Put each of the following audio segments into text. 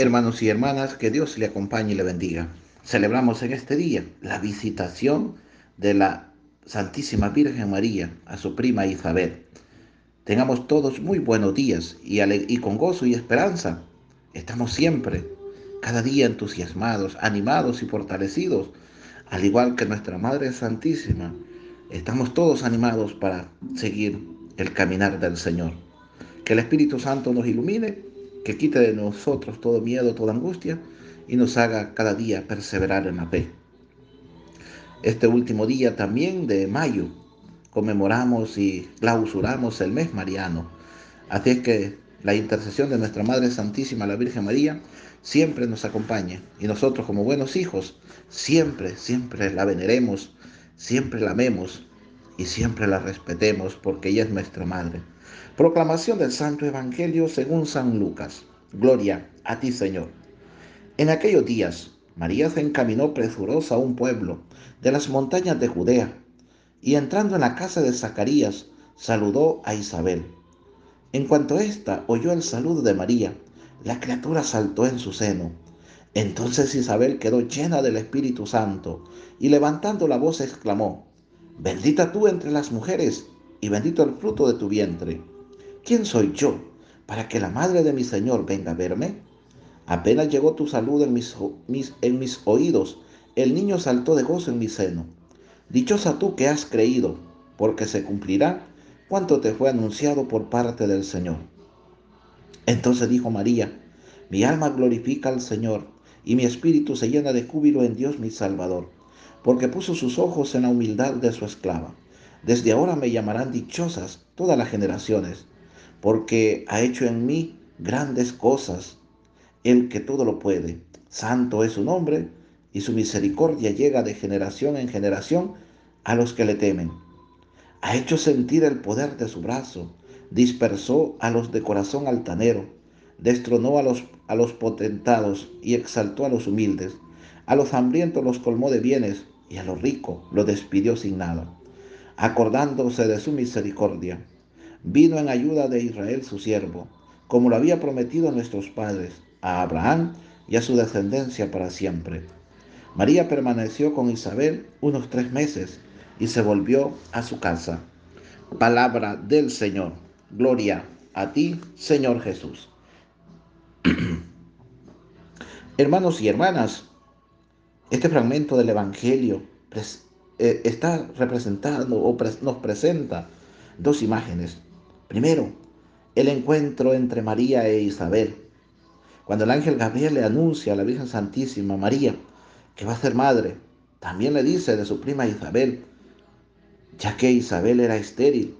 Hermanos y hermanas, que Dios le acompañe y le bendiga. Celebramos en este día la visitación de la Santísima Virgen María a su prima Isabel. Tengamos todos muy buenos días y, y con gozo y esperanza. Estamos siempre, cada día entusiasmados, animados y fortalecidos, al igual que nuestra Madre Santísima. Estamos todos animados para seguir el caminar del Señor. Que el Espíritu Santo nos ilumine que quite de nosotros todo miedo, toda angustia y nos haga cada día perseverar en la fe. Este último día también de mayo conmemoramos y clausuramos el mes mariano. Así es que la intercesión de nuestra Madre Santísima, la Virgen María, siempre nos acompañe y nosotros como buenos hijos siempre, siempre la veneremos, siempre la amemos y siempre la respetemos porque ella es nuestra Madre. Proclamación del Santo Evangelio según San Lucas. Gloria a ti, Señor. En aquellos días, María se encaminó presurosa a un pueblo de las montañas de Judea y entrando en la casa de Zacarías, saludó a Isabel. En cuanto ésta oyó el saludo de María, la criatura saltó en su seno. Entonces Isabel quedó llena del Espíritu Santo y levantando la voz exclamó, Bendita tú entre las mujeres y bendito el fruto de tu vientre. ¿quién soy yo para que la madre de mi Señor venga a verme? Apenas llegó tu salud en mis, oídos, el niño saltó de gozo en mi seno. Dichosa tú que has creído, porque se cumplirá cuanto te fue anunciado por parte del Señor. Entonces dijo María, mi alma glorifica al Señor, y mi espíritu se llena de júbilo en Dios mi Salvador, porque puso sus ojos en la humildad de su esclava. Desde ahora me llamarán dichosas todas las generaciones porque ha hecho en mí grandes cosas, el que todo lo puede. Santo es su nombre, y su misericordia llega de generación en generación a los que le temen. Ha hecho sentir el poder de su brazo, dispersó a los de corazón altanero, destronó a los, a los potentados y exaltó a los humildes. A los hambrientos los colmó de bienes y a los ricos los despidió sin nada, acordándose de su misericordia vino en ayuda de Israel su siervo, como lo había prometido a nuestros padres, a Abraham y a su descendencia para siempre. María permaneció con Isabel unos tres meses y se volvió a su casa. Palabra del Señor. Gloria a ti, Señor Jesús. Hermanos y hermanas, este fragmento del Evangelio eh, está representando o nos presenta dos imágenes Primero, el encuentro entre María e Isabel. Cuando el ángel Gabriel le anuncia a la Virgen Santísima María que va a ser madre, también le dice de su prima Isabel, ya que Isabel era estéril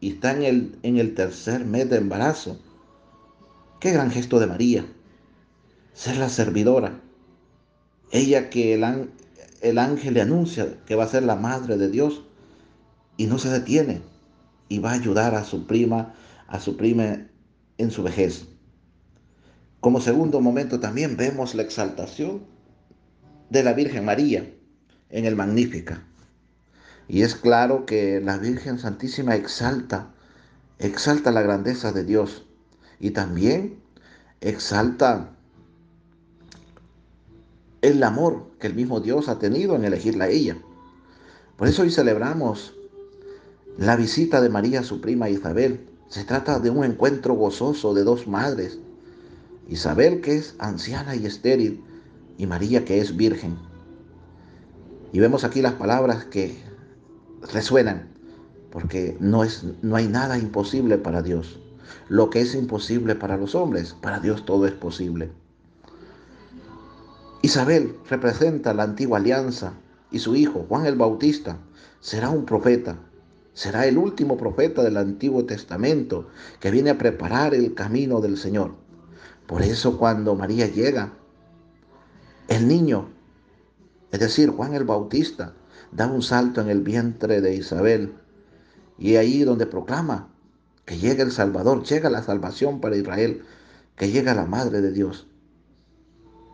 y está en el, en el tercer mes de embarazo. Qué gran gesto de María, ser la servidora. Ella que el, el ángel le anuncia que va a ser la madre de Dios y no se detiene y va a ayudar a su prima, a su prima en su vejez. Como segundo momento también vemos la exaltación de la Virgen María en el Magnífica. Y es claro que la Virgen Santísima exalta, exalta la grandeza de Dios y también exalta el amor que el mismo Dios ha tenido en elegirla a ella. Por eso hoy celebramos la visita de María a su prima Isabel se trata de un encuentro gozoso de dos madres. Isabel que es anciana y estéril y María que es virgen. Y vemos aquí las palabras que resuenan porque no, es, no hay nada imposible para Dios. Lo que es imposible para los hombres, para Dios todo es posible. Isabel representa la antigua alianza y su hijo, Juan el Bautista, será un profeta Será el último profeta del Antiguo Testamento que viene a preparar el camino del Señor. Por eso cuando María llega, el niño, es decir, Juan el Bautista, da un salto en el vientre de Isabel. Y ahí donde proclama que llega el Salvador, llega la salvación para Israel, que llega la Madre de Dios,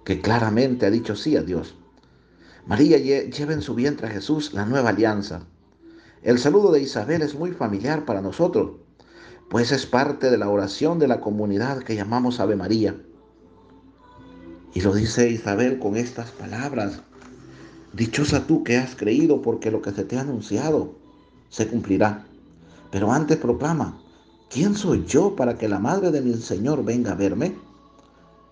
que claramente ha dicho sí a Dios. María lleva en su vientre a Jesús la nueva alianza el saludo de Isabel es muy familiar para nosotros, pues es parte de la oración de la comunidad que llamamos Ave María. Y lo dice Isabel con estas palabras. Dichosa tú que has creído porque lo que se te ha anunciado se cumplirá. Pero antes proclama, ¿quién soy yo para que la madre de mi Señor venga a verme?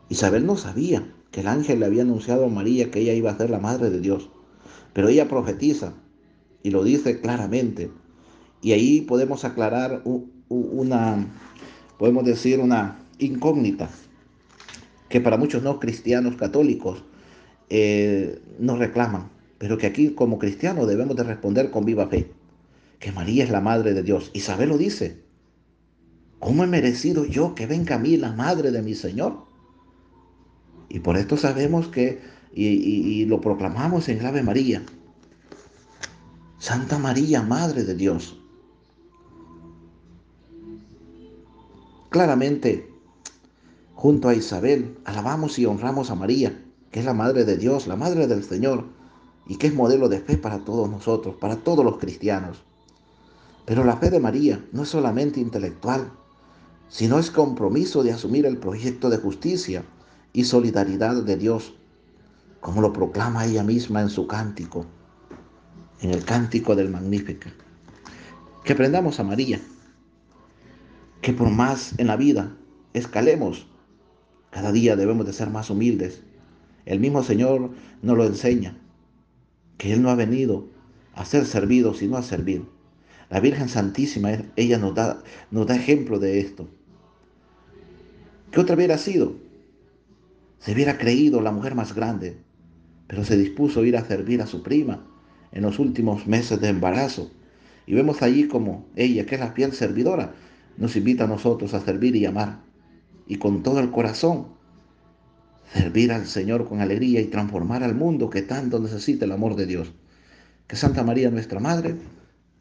Isabel no sabía que el ángel le había anunciado a María que ella iba a ser la madre de Dios. Pero ella profetiza y lo dice claramente. Y ahí podemos aclarar una, podemos decir, una incógnita que para muchos no cristianos católicos eh, nos reclaman, pero que aquí como cristianos debemos de responder con viva fe, que María es la Madre de Dios. Isabel lo dice, ¿cómo he merecido yo que venga a mí la Madre de mi Señor? Y por esto sabemos que, y, y lo proclamamos en Ave María, Santa María, Madre de Dios. Claramente, junto a Isabel, alabamos y honramos a María, que es la Madre de Dios, la Madre del Señor, y que es modelo de fe para todos nosotros, para todos los cristianos. Pero la fe de María no es solamente intelectual, sino es compromiso de asumir el proyecto de justicia y solidaridad de Dios, como lo proclama ella misma en su cántico, en el cántico del Magnífica. Que aprendamos a María, que por más en la vida escalemos, cada día debemos de ser más humildes. El mismo Señor nos lo enseña, que Él no ha venido a ser servido, sino a servir. La Virgen Santísima, ella nos da, nos da ejemplo de esto. ¿Qué otra hubiera sido? Se hubiera creído la mujer más grande, pero se dispuso a ir a servir a su prima en los últimos meses de embarazo. Y vemos allí como ella, que es la fiel servidora, nos invita a nosotros a servir y amar. Y con todo el corazón, servir al Señor con alegría y transformar al mundo que tanto necesita el amor de Dios. Que Santa María, nuestra Madre,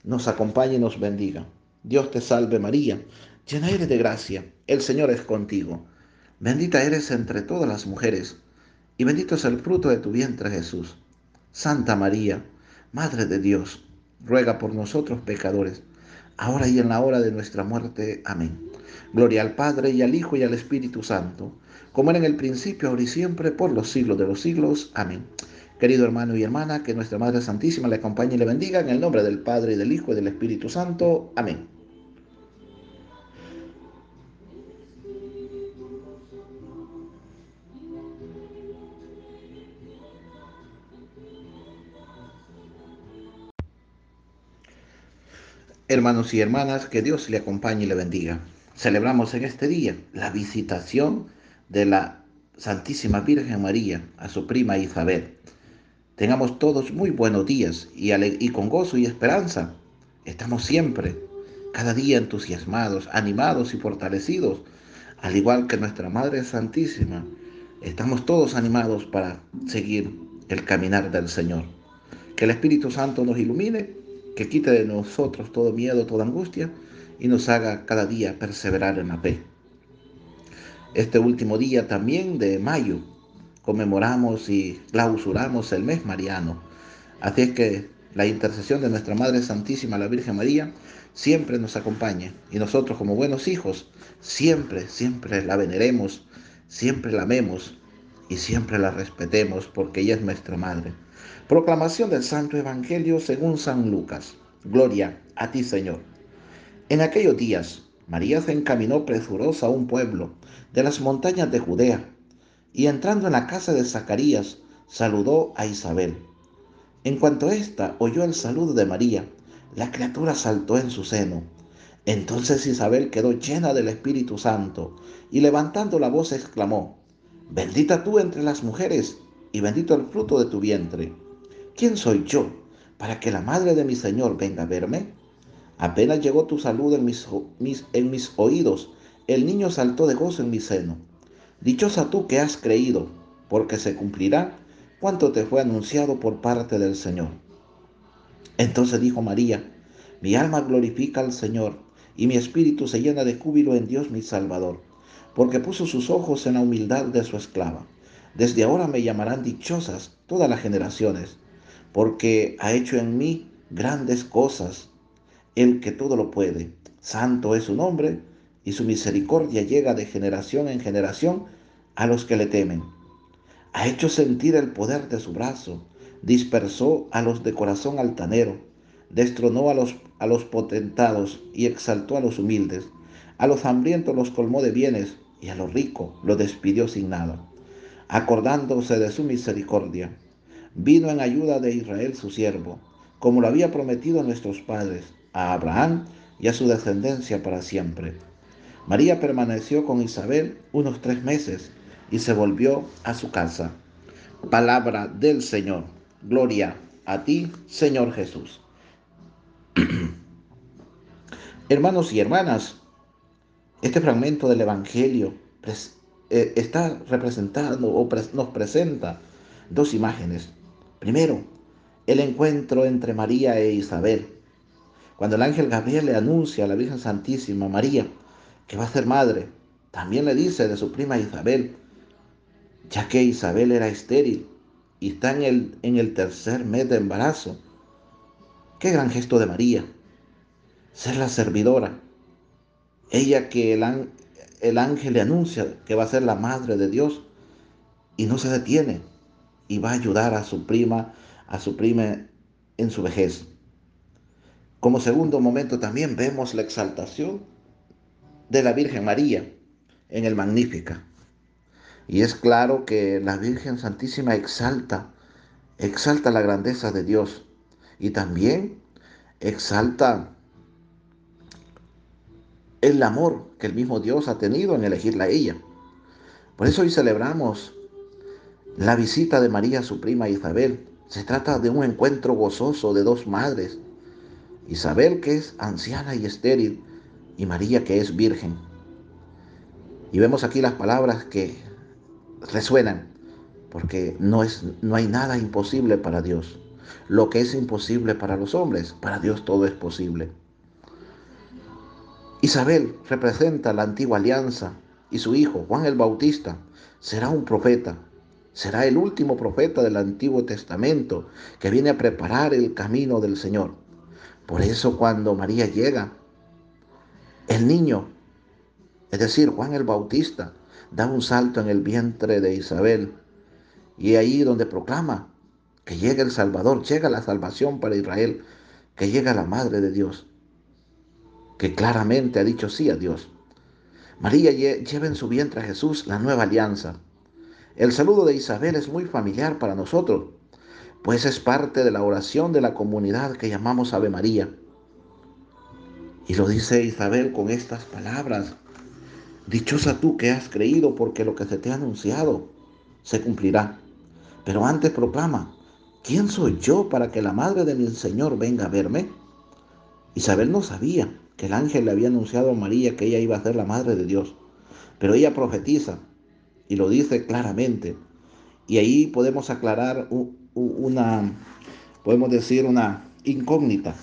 nos acompañe y nos bendiga. Dios te salve María, llena eres de gracia, el Señor es contigo. Bendita eres entre todas las mujeres, y bendito es el fruto de tu vientre Jesús. Santa María, Madre de Dios, ruega por nosotros pecadores ahora y en la hora de nuestra muerte. Amén. Gloria al Padre y al Hijo y al Espíritu Santo, como era en el principio, ahora y siempre, por los siglos de los siglos. Amén. Querido hermano y hermana, que nuestra Madre Santísima le acompañe y le bendiga en el nombre del Padre y del Hijo y del Espíritu Santo. Amén. Hermanos y hermanas, que Dios le acompañe y le bendiga. Celebramos en este día la visitación de la Santísima Virgen María a su prima Isabel. Tengamos todos muy buenos días y, con gozo y esperanza. Estamos siempre, cada día entusiasmados, animados y fortalecidos, al igual que nuestra Madre Santísima. Estamos todos animados para seguir el caminar del Señor. Que el Espíritu Santo nos ilumine que quite de nosotros todo miedo, toda angustia y nos haga cada día perseverar en la fe. Este último día también de mayo conmemoramos y clausuramos el mes mariano. Así es que la intercesión de nuestra Madre Santísima, la Virgen María, siempre nos acompañe y nosotros como buenos hijos siempre, siempre la veneremos, siempre la amemos y siempre la respetemos porque ella es nuestra Madre. Proclamación del Santo Evangelio según San Lucas. Gloria a ti, Señor. En aquellos días, María se encaminó presurosa a un pueblo de las montañas de Judea, y entrando en la casa de Zacarías, saludó a Isabel. En cuanto ésta oyó el saludo de María, la criatura saltó en su seno. Entonces Isabel quedó llena del Espíritu Santo, y levantando la voz exclamó, Bendita tú entre las mujeres, y bendito el fruto de tu vientre. ¿Quién soy yo para que la madre de mi Señor venga a verme? Apenas llegó tu salud en mis, en mis oídos, el niño saltó de gozo en mi seno. Dichosa tú que has creído, porque se cumplirá cuanto te fue anunciado por parte del Señor. Entonces dijo María, mi alma glorifica al Señor, y mi espíritu se llena de júbilo en Dios mi Salvador, porque puso sus ojos en la humildad de su esclava. Desde ahora me llamarán dichosas todas las generaciones porque ha hecho en mí grandes cosas, el que todo lo puede. Santo es su nombre, y su misericordia llega de generación en generación a los que le temen. Ha hecho sentir el poder de su brazo, dispersó a los de corazón altanero, destronó a los, a los potentados y exaltó a los humildes. A los hambrientos los colmó de bienes y a los ricos los despidió sin nada, acordándose de su misericordia. Vino en ayuda de Israel su siervo, como lo había prometido a nuestros padres, a Abraham y a su descendencia para siempre. María permaneció con Isabel unos tres meses y se volvió a su casa. Palabra del Señor. Gloria a ti, Señor Jesús. Hermanos y hermanas, este fragmento del Evangelio eh, está representando o nos presenta dos imágenes. Primero, el encuentro entre María e Isabel. Cuando el ángel Gabriel le anuncia a la Virgen Santísima María que va a ser madre, también le dice de su prima Isabel, ya que Isabel era estéril y está en el, en el tercer mes de embarazo. Qué gran gesto de María, ser la servidora. Ella que el, el ángel le anuncia que va a ser la madre de Dios y no se detiene y va a ayudar a su prima, a su prima en su vejez. Como segundo momento también vemos la exaltación de la Virgen María en el Magnífica. Y es claro que la Virgen Santísima exalta, exalta la grandeza de Dios y también exalta el amor que el mismo Dios ha tenido en elegirla a ella. Por eso hoy celebramos la visita de María a su prima Isabel. Se trata de un encuentro gozoso de dos madres. Isabel que es anciana y estéril y María que es virgen. Y vemos aquí las palabras que resuenan, porque no, es, no hay nada imposible para Dios. Lo que es imposible para los hombres, para Dios todo es posible. Isabel representa la antigua alianza y su hijo, Juan el Bautista, será un profeta. Será el último profeta del Antiguo Testamento que viene a preparar el camino del Señor. Por eso cuando María llega, el niño, es decir, Juan el Bautista, da un salto en el vientre de Isabel y ahí donde proclama que llega el Salvador, llega la salvación para Israel, que llega la Madre de Dios que claramente ha dicho sí a Dios. María lleva en su vientre a Jesús la nueva alianza. El saludo de Isabel es muy familiar para nosotros, pues es parte de la oración de la comunidad que llamamos Ave María. Y lo dice Isabel con estas palabras. Dichosa tú que has creído porque lo que se te ha anunciado se cumplirá. Pero antes proclama, ¿quién soy yo para que la madre de mi Señor venga a verme? Isabel no sabía que el ángel le había anunciado a María que ella iba a ser la madre de Dios. Pero ella profetiza y lo dice claramente. Y ahí podemos aclarar una, podemos decir, una incógnita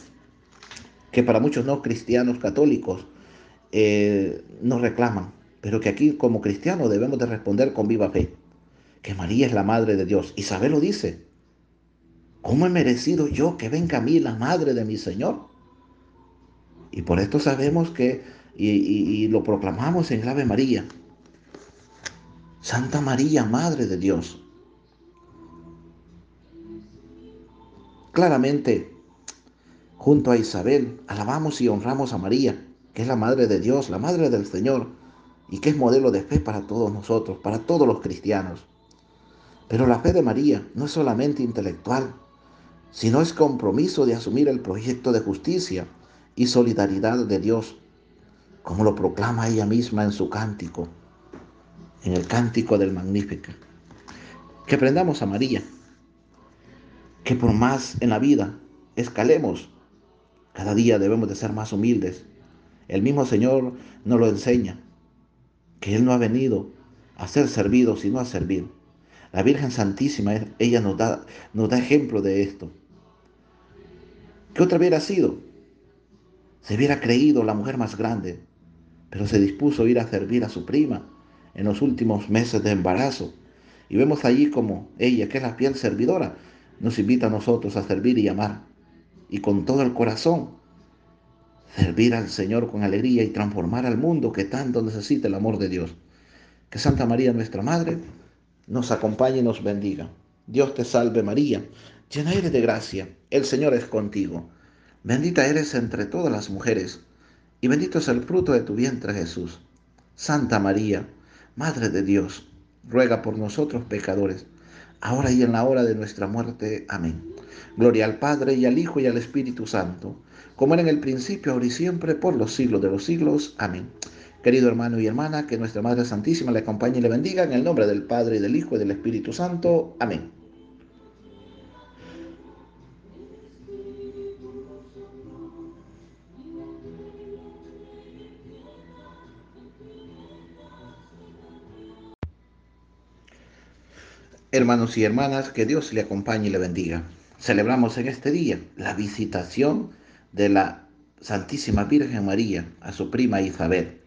que para muchos no cristianos católicos eh, nos reclaman, pero que aquí como cristianos debemos de responder con viva fe, que María es la madre de Dios. Isabel lo dice. ¿Cómo he merecido yo que venga a mí la madre de mi Señor? Y por esto sabemos que, y, lo proclamamos en Ave María, Santa María, Madre de Dios. Claramente, junto a Isabel, alabamos y honramos a María, que es la Madre de Dios, la Madre del Señor, y que es modelo de fe para todos nosotros, para todos los cristianos. Pero la fe de María no es solamente intelectual, sino es compromiso de asumir el proyecto de justicia y solidaridad de Dios, como lo proclama ella misma en su cántico, en el cántico del Magnífica. Que aprendamos a María, que por más en la vida escalemos, cada día debemos de ser más humildes. El mismo Señor nos lo enseña, que Él no ha venido a ser servido, sino a servir. La Virgen Santísima, ella nos da, nos da ejemplo de esto. ¿Qué otra hubiera sido? Se hubiera creído la mujer más grande, pero se dispuso a ir a servir a su prima en los últimos meses de embarazo. Y vemos allí como ella, que es la fiel servidora, nos invita a nosotros a servir y amar. Y con todo el corazón, servir al Señor con alegría y transformar al mundo que tanto necesita el amor de Dios. Que Santa María, nuestra Madre, nos acompañe y nos bendiga. Dios te salve María, llena eres de gracia, el Señor es contigo. Bendita eres entre todas las mujeres, y bendito es el fruto de tu vientre Jesús. Santa María, Madre de Dios, ruega por nosotros pecadores, ahora y en la hora de nuestra muerte. Amén. Gloria al Padre y al Hijo y al Espíritu Santo, como era en el principio, ahora y siempre, por los siglos de los siglos. Amén. Querido hermano y hermana, que nuestra Madre Santísima le acompañe y le bendiga en el nombre del Padre y del Hijo y del Espíritu Santo. Amén. Hermanos y hermanas, que Dios le acompañe y le bendiga. Celebramos en este día la visitación de la Santísima Virgen María a su prima Isabel.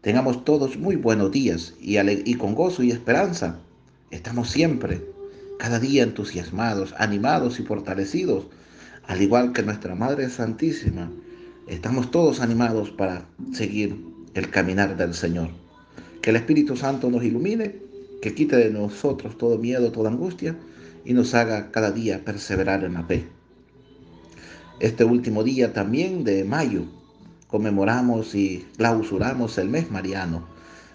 Tengamos todos muy buenos días y, y con gozo y esperanza. Estamos siempre, cada día entusiasmados, animados y fortalecidos, al igual que nuestra Madre Santísima. Estamos todos animados para seguir el caminar del Señor. Que el Espíritu Santo nos ilumine, que quite de nosotros todo miedo, toda angustia y nos haga cada día perseverar en la fe. Este último día también de mayo conmemoramos y clausuramos el mes mariano.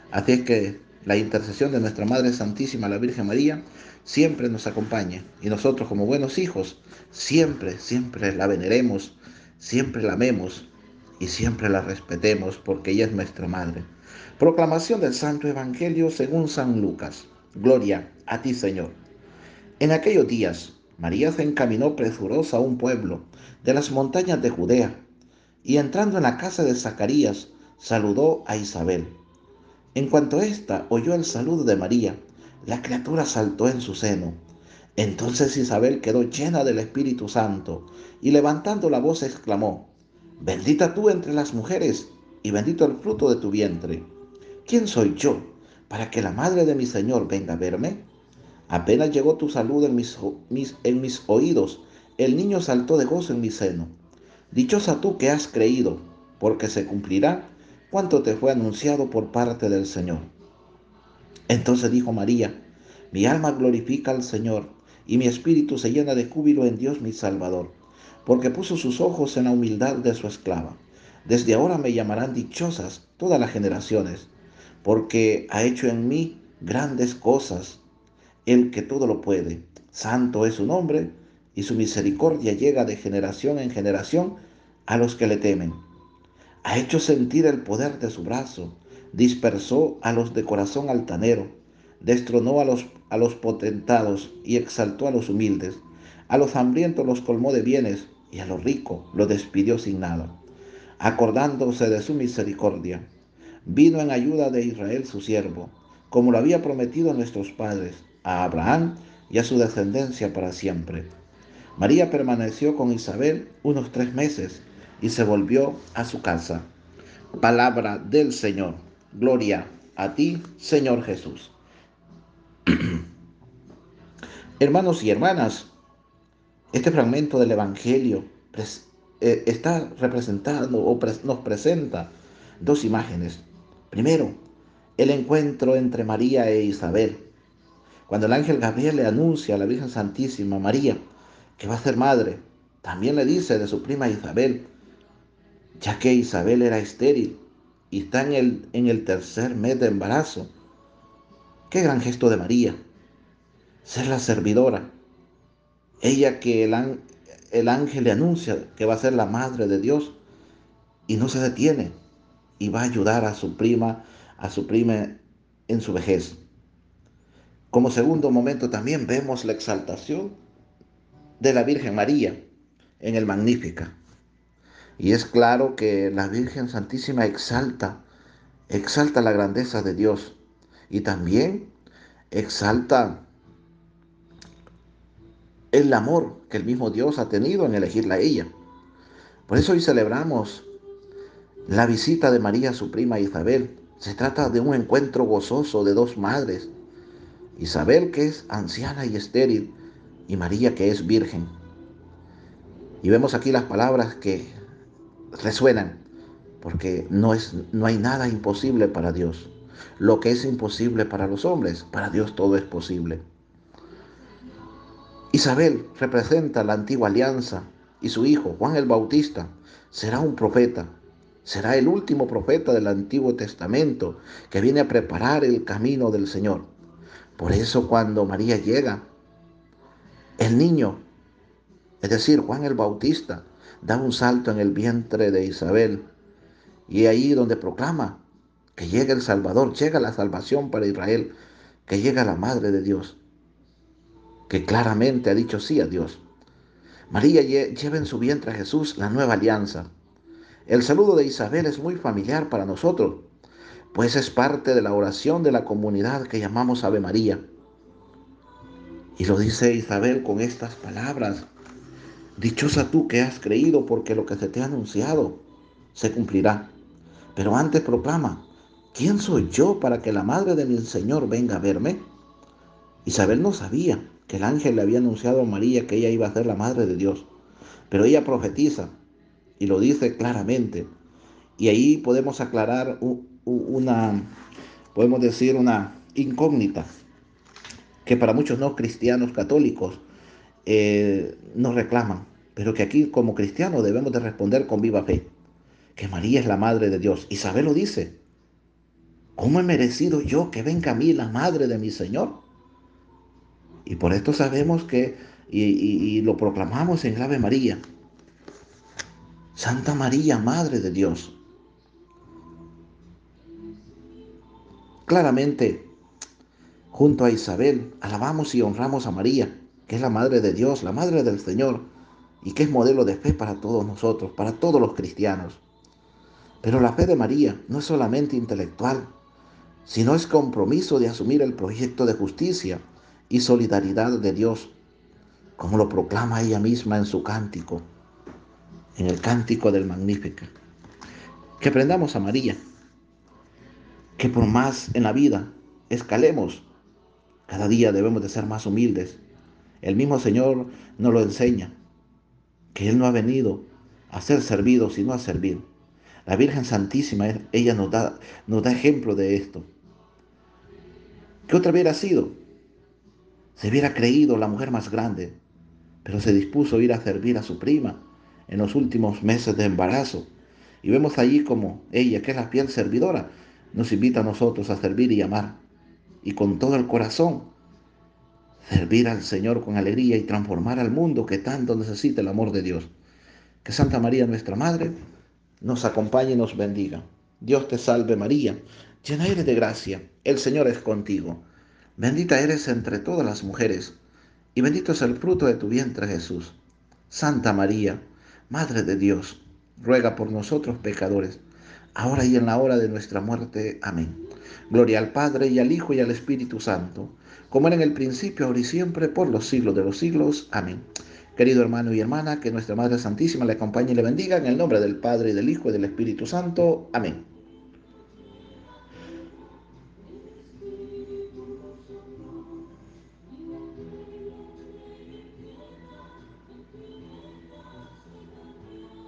Así es que la intercesión de nuestra Madre Santísima, la Virgen María, siempre nos acompaña. Y nosotros como buenos hijos, siempre, siempre la veneremos, siempre la amemos y siempre la respetemos porque ella es nuestra Madre. Proclamación del Santo Evangelio según San Lucas. Gloria a ti, Señor. En aquellos días, María se encaminó presurosa a un pueblo de las montañas de Judea y entrando en la casa de Zacarías, saludó a Isabel. En cuanto ésta oyó el saludo de María, la criatura saltó en su seno. Entonces Isabel quedó llena del Espíritu Santo y levantando la voz exclamó, Bendita tú entre las mujeres y bendito el fruto de tu vientre. ¿Quién soy yo para que la madre de mi Señor venga a verme? Apenas llegó tu salud en mis, oídos, el niño saltó de gozo en mi seno. Dichosa tú que has creído, porque se cumplirá cuanto te fue anunciado por parte del Señor. Entonces dijo María, mi alma glorifica al Señor, y mi espíritu se llena de júbilo en Dios mi Salvador, porque puso sus ojos en la humildad de su esclava. Desde ahora me llamarán dichosas todas las generaciones, porque ha hecho en mí grandes cosas, el que todo lo puede. Santo es su nombre, y su misericordia llega de generación en generación a los que le temen. Ha hecho sentir el poder de su brazo, dispersó a los de corazón altanero, destronó a los, a los potentados y exaltó a los humildes. A los hambrientos los colmó de bienes y a los ricos los despidió sin nada. Acordándose de su misericordia, vino en ayuda de Israel su siervo, como lo había prometido a nuestros padres, a Abraham y a su descendencia para siempre. María permaneció con Isabel unos tres meses y se volvió a su casa. Palabra del Señor. Gloria a ti, Señor Jesús. Hermanos y hermanas, este fragmento del Evangelio eh, está representando o nos presenta dos imágenes. Primero, el encuentro entre María e Isabel. Cuando el ángel Gabriel le anuncia a la Virgen Santísima María, que va a ser madre, también le dice de su prima Isabel, ya que Isabel era estéril y está en el, en el tercer mes de embarazo. Qué gran gesto de María, ser la servidora. Ella que el, el ángel le anuncia que va a ser la madre de Dios y no se detiene y va a ayudar a su prima, a su prima en su vejez. Como segundo momento también vemos la exaltación de la Virgen María en el Magnífica. Y es claro que la Virgen Santísima exalta, exalta la grandeza de Dios y también exalta el amor que el mismo Dios ha tenido en elegirla a ella. Por eso hoy celebramos la visita de María, su prima Isabel. Se trata de un encuentro gozoso de dos madres. Isabel, que es anciana y estéril, y María que es virgen. Y vemos aquí las palabras que resuenan, porque no, es, no hay nada imposible para Dios. Lo que es imposible para los hombres, para Dios todo es posible. Isabel representa la antigua alianza y su hijo, Juan el Bautista, será un profeta. Será el último profeta del Antiguo Testamento que viene a preparar el camino del Señor. Por eso cuando María llega, el niño, es decir, Juan el Bautista, da un salto en el vientre de Isabel y ahí donde proclama que llega el Salvador, llega la salvación para Israel, que llega la Madre de Dios, que claramente ha dicho sí a Dios. María lleva en su vientre a Jesús la nueva alianza. El saludo de Isabel es muy familiar para nosotros, pues es parte de la oración de la comunidad que llamamos Ave María. Y lo dice Isabel con estas palabras. Dichosa tú que has creído porque lo que se te ha anunciado se cumplirá. Pero antes proclama, ¿quién soy yo para que la madre de mi Señor venga a verme? Isabel no sabía que el ángel le había anunciado a María que ella iba a ser la madre de Dios. Pero ella profetiza y lo dice claramente. Y ahí podemos aclarar una, podemos decir, una incógnita que para muchos no cristianos católicos eh, nos reclaman, pero que aquí como cristianos debemos de responder con viva fe, que María es la madre de Dios. Isabel lo dice. ¿Cómo he merecido yo que venga a mí la madre de mi Señor? Y por esto sabemos que, y, lo proclamamos en Ave María, Santa María, Madre de Dios. Claramente, junto a Isabel, alabamos y honramos a María, que es la Madre de Dios, la Madre del Señor, y que es modelo de fe para todos nosotros, para todos los cristianos. Pero la fe de María no es solamente intelectual, sino es compromiso de asumir el proyecto de justicia y solidaridad de Dios, como lo proclama ella misma en su cántico, en el cántico del Magnífica. Que aprendamos a María, que por más en la vida escalemos, cada día debemos de ser más humildes. El mismo Señor nos lo enseña, que Él no ha venido a ser servido, sino a servir. La Virgen Santísima, ella nos da, nos da ejemplo de esto. ¿Qué otra hubiera sido? Se hubiera creído la mujer más grande, pero se dispuso a ir a servir a su prima en los últimos meses de embarazo. Y vemos allí como ella, que es la fiel servidora, nos invita a nosotros a servir y amar. Y con todo el corazón, servir al Señor con alegría y transformar al mundo que tanto necesita el amor de Dios. Que Santa María, nuestra Madre, nos acompañe y nos bendiga. Dios te salve María, llena eres de gracia, el Señor es contigo. Bendita eres entre todas las mujeres, y bendito es el fruto de tu vientre Jesús. Santa María, Madre de Dios, ruega por nosotros pecadores, ahora y en la hora de nuestra muerte. Amén. Gloria al Padre y al Hijo y al Espíritu Santo, como era en el principio, ahora y siempre, por los siglos de los siglos. Amén. Querido hermano y hermana, que nuestra Madre Santísima le acompañe y le bendiga en el nombre del Padre y del Hijo y del Espíritu Santo. Amén.